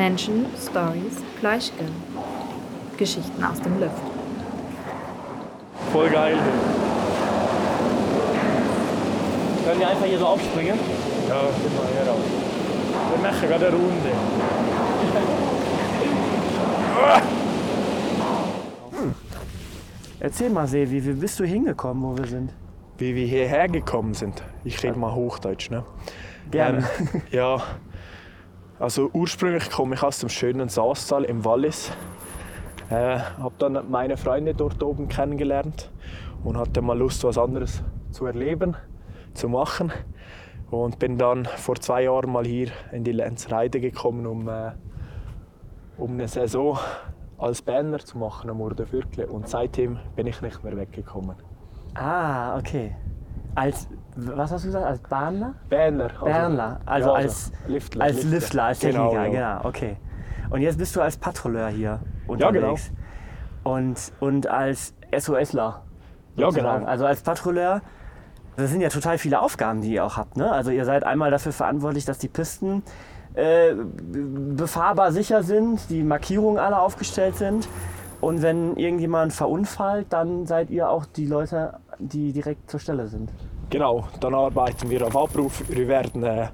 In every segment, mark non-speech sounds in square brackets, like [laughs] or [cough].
Menschen, Stories, Fleischgrill. Geschichten aus dem Lüft. Voll geil. Können wir einfach hier so aufspringen? Ja, gib mal her raus. Wir machen gerade eine Runde. [laughs] Erzähl mal, Sevi, wie bist du hingekommen, wo wir sind? Wie wir hierher gekommen sind. Ich rede mal Hochdeutsch, ne? Gerne. Ähm, ja, also ursprünglich komme ich aus dem schönen Saastal im Wallis. Äh, habe dann meine Freunde dort oben kennengelernt und hatte mal Lust, was anderes zu erleben, zu machen. Und bin dann vor zwei Jahren mal hier in die Lenzreide gekommen, um, äh, um eine Saison als Banner zu machen am Urdenviertel. Und seitdem bin ich nicht mehr weggekommen. Ah, okay. Als, was hast du gesagt, als Bahner? Banner. also- Bernler, also ja, als, Liftler, als Liftler, als Techniker, Genau, genau, ja. okay. Und jetzt bist du als Patrouilleur hier Ja, genau. unterwegs. Und, und als SOSler. Ja, genau. Also als Patrouilleur, das sind ja total viele Aufgaben, die ihr auch habt. Ne? Also ihr seid einmal dafür verantwortlich, dass die Pisten äh, befahrbar sicher sind, die Markierungen alle aufgestellt sind. Und wenn irgendjemand verunfallt, dann seid ihr auch die Leute, die direkt zur Stelle sind. Genau, dann arbeiten wir auf Abruf. Wir werden äh,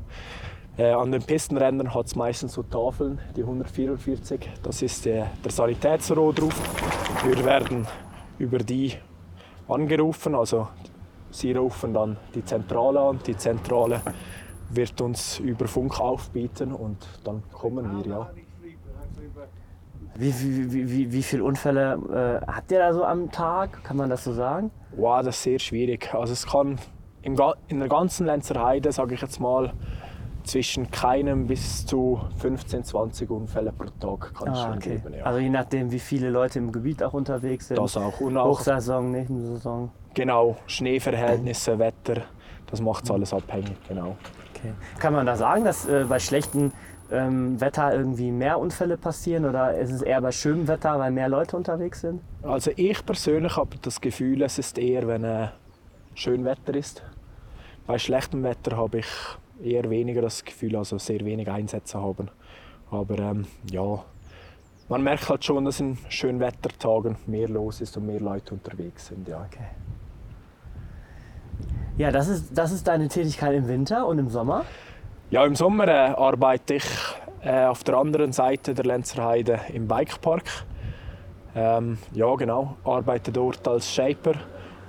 äh, an den Pistenrändern hat es meistens so Tafeln, die 144. Das ist äh, der Sanitätsrohruf. Wir werden über die angerufen, also sie rufen dann die Zentrale an. Die Zentrale wird uns über Funk aufbieten und dann kommen wir, ja. Wie, wie, wie, wie, wie viele Unfälle äh, habt ihr da so am Tag? Kann man das so sagen? Wow, das ist sehr schwierig. Also es kann im, in der ganzen Lenzer Heide, sage ich jetzt mal, zwischen keinem bis zu 15, 20 Unfälle pro Tag kann es schon geben. Ja. Also je nachdem, wie viele Leute im Gebiet auch unterwegs sind. das auch. Und auch Hochsaison, Nebensaison. genau, Schneeverhältnisse, Wetter, das macht es alles abhängig. Genau. Okay. Kann man da sagen, dass äh, bei schlechtem ähm, Wetter irgendwie mehr Unfälle passieren oder ist es eher bei schönem Wetter, weil mehr Leute unterwegs sind? Also ich persönlich habe das Gefühl, es ist eher, wenn äh, schön Wetter ist. Bei schlechtem Wetter habe ich eher weniger das Gefühl, also sehr wenig Einsätze haben. Aber ähm, ja, man merkt halt schon, dass in schönen Wettertagen mehr los ist und mehr Leute unterwegs sind. Ja. Okay. Ja, das ist, das ist deine Tätigkeit im Winter und im Sommer. Ja, im Sommer äh, arbeite ich äh, auf der anderen Seite der Lenzerheide im Bikepark. Ähm, ja, genau, arbeite dort als Shaper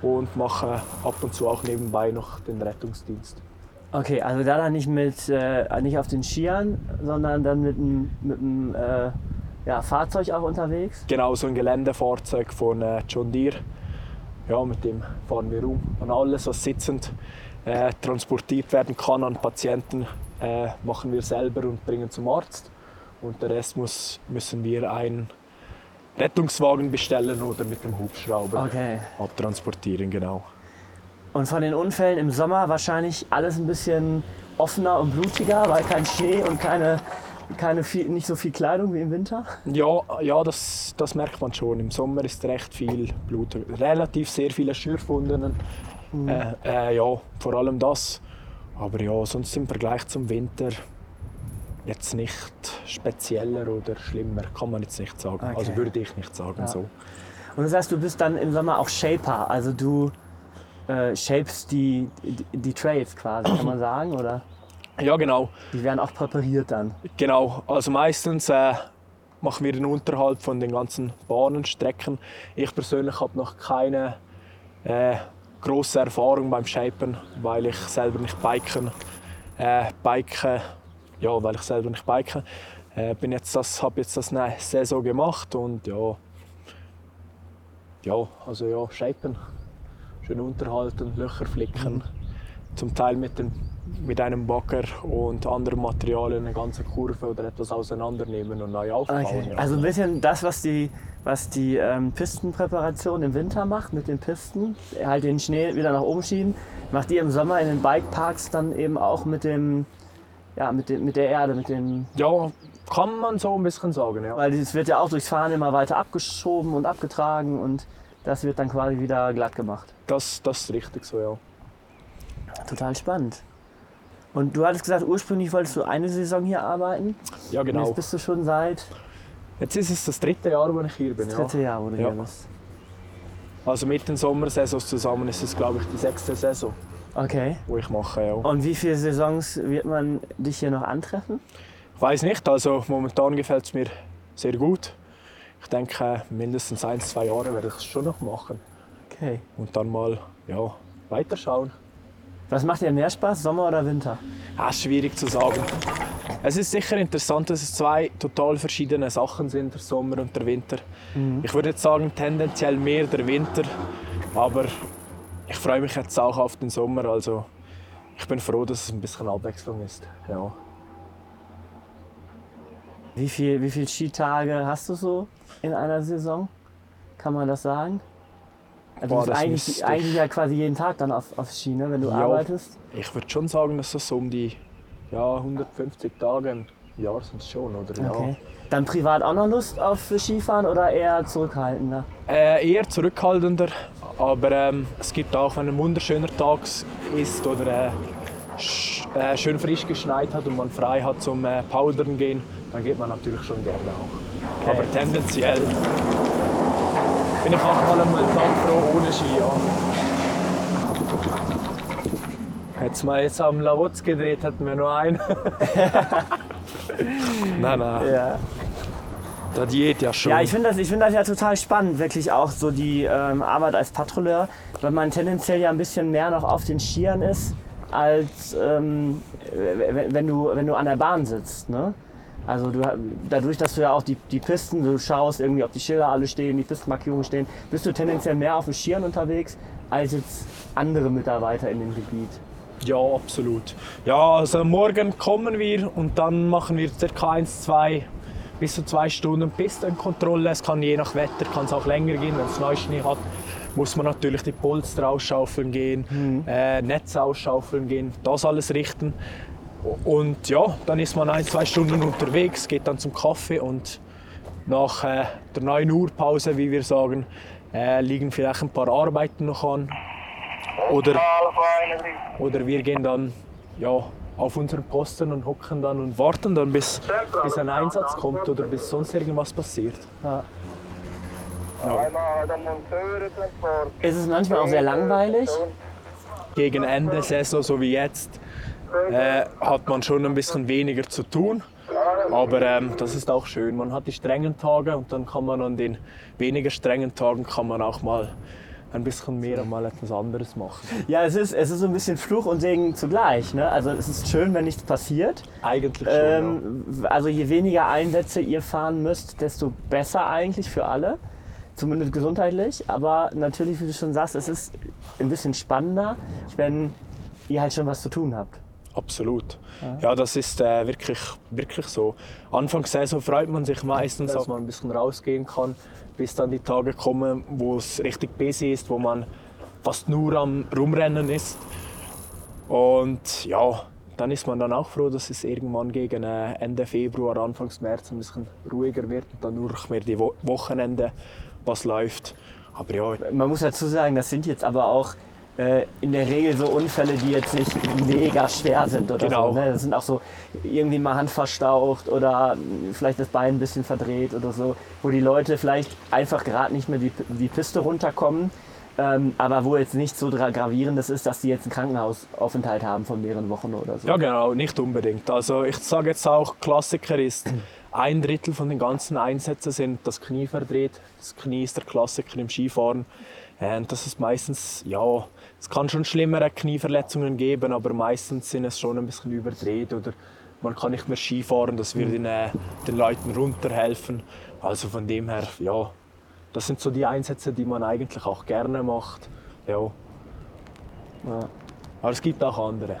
und mache ab und zu auch nebenbei noch den Rettungsdienst. Okay, also da dann nicht mit äh, nicht auf den Skiern, sondern dann mit einem mit äh, ja, Fahrzeug auch unterwegs. Genau, so ein Geländefahrzeug von äh, John Deere. Ja, mit dem fahren wir um. Und alles, was sitzend äh, transportiert werden kann an Patienten, äh, machen wir selber und bringen zum Arzt. Und der Rest muss, müssen wir einen Rettungswagen bestellen oder mit dem Hubschrauber Okay. abtransportieren. Genau. Und von den Unfällen im Sommer wahrscheinlich alles ein bisschen offener und blutiger, weil kein Schnee und keine, keine viel, nicht so viel Kleidung wie im Winter. Ja, ja das, das merkt man schon. Im Sommer ist recht viel Blut, relativ sehr viele Schürfwunden. Äh, äh, ja, vor allem das. Aber ja, sonst im Vergleich zum Winter jetzt nicht spezieller oder schlimmer, kann man jetzt nicht sagen. Okay. Also würde ich nicht sagen Ja. so. Und du sagst, du bist dann im Sommer auch Shaper, also du äh, shapest die, die, die Trails quasi, kann man sagen, oder? Ja, genau. Die werden auch präpariert dann. Genau, also meistens äh, machen wir den Unterhalt von den ganzen Bahnenstrecken. Ich persönlich habe noch keine äh, große Erfahrung beim Shapen, weil ich selber nicht biken, äh, biken ja, weil ich selber nicht biken. Äh, bin jetzt das, habe jetzt das eine Saison gemacht und ja, ja, also ja, Shapen, schön unterhalten, Löcher flicken, zum Teil mit dem mit einem Bagger und anderen Materialien eine ganze Kurve oder etwas auseinandernehmen und neu aufbauen. Okay. Also ein bisschen das, was die, was die ähm, Pistenpräparation im Winter macht mit den Pisten, halt den Schnee wieder nach oben schieben, macht ihr im Sommer in den Bikeparks dann eben auch mit dem, ja, mit, dem, mit der Erde, mit dem, ja, kann man so ein bisschen sagen, ja. weil es wird ja auch durchs Fahren immer weiter abgeschoben und abgetragen und das wird dann quasi wieder glatt gemacht. Das, das ist richtig so, ja. Total spannend. Und du hattest gesagt, ursprünglich wolltest du eine Saison hier arbeiten. Ja, Und genau. jetzt bist du schon seit Jetzt ist es das dritte Jahr, wo ich hier bin. das Ja. dritte Jahr, wo du Ja. hier bist. Also mit den Sommersaisons zusammen ist es, glaube ich, die sechste Saison, Okay. wo ich mache. Ja. Und wie viele Saisons wird man dich hier noch antreffen? Ich weiß nicht, also momentan gefällt es mir sehr gut. Ich denke, mindestens ein, zwei Jahre werde ich es schon noch machen. Okay. Und dann mal ja, weiterschauen. Was macht dir mehr Spaß, Sommer oder Winter? Ist schwierig zu sagen. Es ist sicher interessant, dass es zwei total verschiedene Sachen sind, der Sommer und der Winter. Ich würde jetzt sagen, tendenziell mehr der Winter, aber ich freue mich jetzt auch auf den Sommer. Also ich bin froh, dass es ein bisschen Abwechslung ist. Ja. Wie viel, wie viele Skitage hast du so in einer Saison? Kann man das sagen? Also Boah, du bist eigentlich, eigentlich ja quasi jeden Tag dann auf, auf Ski, ne, wenn du Ja. arbeitest. Ich würde schon sagen, dass das so um die ja, 150 Tage im Jahr sind schon, oder? Ja. Okay. Dann privat auch noch Lust auf Skifahren oder eher zurückhaltender? Äh, eher zurückhaltender, aber ähm, es gibt auch, wenn ein wunderschöner Tag ist oder äh, sch äh, schön frisch geschneit hat und man frei hat zum äh, Powdern gehen, dann geht man natürlich schon gerne auch. Okay. Aber tendenziell bin ich auch mal einen Tag froh ohne Ski. Ja. Hätte mal jetzt am Lavotz gedreht, hätten wir nur einen. [laughs] [laughs] nein, nein, Ja. Da Diät ja schon. Ja, ich finde das, ich find das ja total spannend, wirklich auch so die ähm, Arbeit als Patrouilleur, weil man tendenziell ja ein bisschen mehr noch auf den Skiern ist, als ähm, wenn, wenn, du, wenn du an der Bahn sitzt. Ne? Also du, dadurch, dass du ja auch die, die Pisten, du schaust irgendwie, ob die Schilder alle stehen, die Pistenmarkierungen stehen, bist du tendenziell mehr auf den Skiern unterwegs, als jetzt andere Mitarbeiter in dem Gebiet. Ja, absolut. Ja, also morgen kommen wir und dann machen wir ca. 1, 2 bis zu zwei Stunden Pistenkontrolle. Es kann je nach Wetter kann es auch länger gehen. Wenn es Neuschnee hat, muss man natürlich die Polster ausschaufeln gehen, äh, Netze ausschaufeln gehen, das alles richten. Und ja, dann ist man ein, zwei Stunden unterwegs, geht dann zum Kaffee und nach äh, der 9 Uhr Pause, wie wir sagen, äh, liegen vielleicht ein paar Arbeiten noch an. Oder oder wir gehen dann ja, auf unseren Posten und hocken dann und warten dann, bis, bis ein Einsatz kommt oder bis sonst irgendwas passiert. Ja. Monteurentransport. Ist es manchmal auch sehr langweilig? Gegen Ende Saison, so wie jetzt, äh, hat man schon ein bisschen weniger zu tun. Aber ähm, das ist auch schön. Man hat die strengen Tage und dann kann man an den weniger strengen Tagen kann man auch mal ein bisschen mehr mal etwas anderes machen. Ja, es ist, es ist so ein bisschen Fluch und Segen zugleich. Ne? Also es ist schön, wenn nichts passiert. Eigentlich schon. ja. Ähm, also je weniger Einsätze ihr fahren müsst, desto besser eigentlich für alle. Zumindest gesundheitlich. Aber natürlich, wie du schon sagst, es ist ein bisschen spannender, wenn ihr halt schon was zu tun habt. Absolut. Ja, das ist äh, wirklich, wirklich so. Anfangs Saison freut man sich meistens, dass man ein bisschen rausgehen kann, bis dann die Tage kommen, wo es richtig busy ist, wo man fast nur am Rumrennen ist. Und ja, dann ist man dann auch froh, dass es irgendwann gegen äh, Ende Februar, Anfang März ein bisschen ruhiger wird und dann nur noch mehr die Wo Wochenende was läuft. Aber ja, Man muss dazu sagen, das sind jetzt aber auch äh, in der Regel so Unfälle, die jetzt nicht mega schwer sind oder Genau. so. Ne? Das sind auch so irgendwie mal Hand verstaucht oder vielleicht das Bein ein bisschen verdreht oder so, wo die Leute vielleicht einfach gerade nicht mehr die, die Piste runterkommen. Ähm, aber wo jetzt nicht so gravierendes ist, dass die jetzt einen Krankenhausaufenthalt haben von mehreren Wochen oder so. Ja, genau, nicht unbedingt. Also ich sage jetzt auch, Klassiker ist, ein Drittel von den ganzen Einsätzen sind das Knie verdreht. Das Knie ist der Klassiker im Skifahren. Und das ist meistens, ja, es kann schon schlimmere Knieverletzungen geben, aber meistens sind es schon ein bisschen überdreht oder man kann nicht mehr Skifahren, das wird den, äh, den Leuten runterhelfen. Also von dem her, ja, das sind so die Einsätze, die man eigentlich auch gerne macht. Ja. Ja. Aber es gibt auch andere.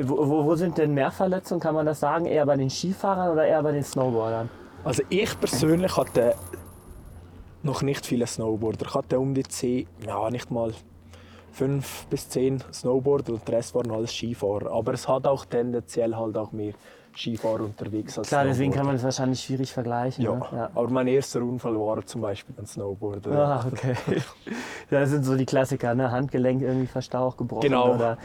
Wo, wo, wo sind denn mehr Verletzungen, kann man das sagen? Eher bei den Skifahrern oder eher bei den Snowboardern? Also ich persönlich hatte noch nicht viele Snowboarder. Ich hatte um die 10, ja nicht mal fünf bis zehn Snowboarder und der Rest waren alles Skifahrer. Aber es hat auch tendenziell halt auch mehr Skifahrer unterwegs als Klar, deswegen kann Snowboarder. man das wahrscheinlich schwierig vergleichen. Ja. Ne? ja. aber mein erster Unfall war zum Beispiel ein Snowboarder. Ah, okay. [laughs] Das sind so die Klassiker, ne? Handgelenk irgendwie verstaucht, gebrochen Genau. oder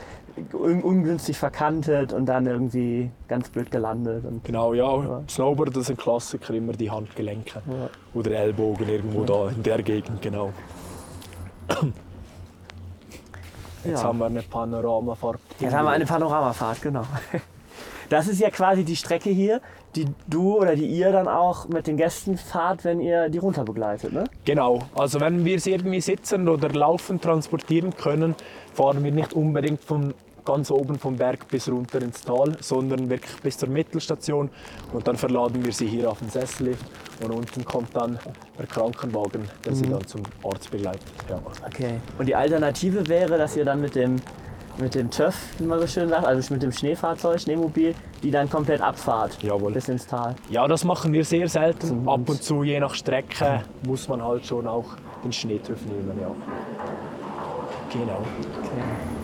un ungünstig verkantet und dann irgendwie ganz blöd gelandet. Genau, ja. Ja. Snowboard das ist ein Klassiker, immer die Handgelenke. Ja. Oder Ellbogen irgendwo da in der Gegend, genau. Jetzt Ja. haben wir eine Panoramafahrt. Jetzt haben wir eine Panoramafahrt, genau. Das ist ja quasi die Strecke hier, die du oder die ihr dann auch mit den Gästen fahrt, wenn ihr die runter begleitet, ne? Genau, also wenn wir sie irgendwie sitzen oder laufend transportieren können, fahren wir nicht unbedingt von ganz oben vom Berg bis runter ins Tal, sondern wirklich bis zur Mittelstation und dann verladen wir sie hier auf den Sessellift und unten kommt dann der Krankenwagen, der sie dann zum Arzt begleitet. Ja. Okay. Und die Alternative wäre, dass ihr dann mit dem, mit dem TÜV, wie man so schön sagt, also mit dem Schneefahrzeug, Schneemobil, die dann komplett abfahrt Jawohl. bis ins Tal. ja, das machen wir sehr selten. Mhm. Ab und zu, je nach Strecke, muss man halt schon auch den Schneetüff nehmen. Ja. Genau. Okay.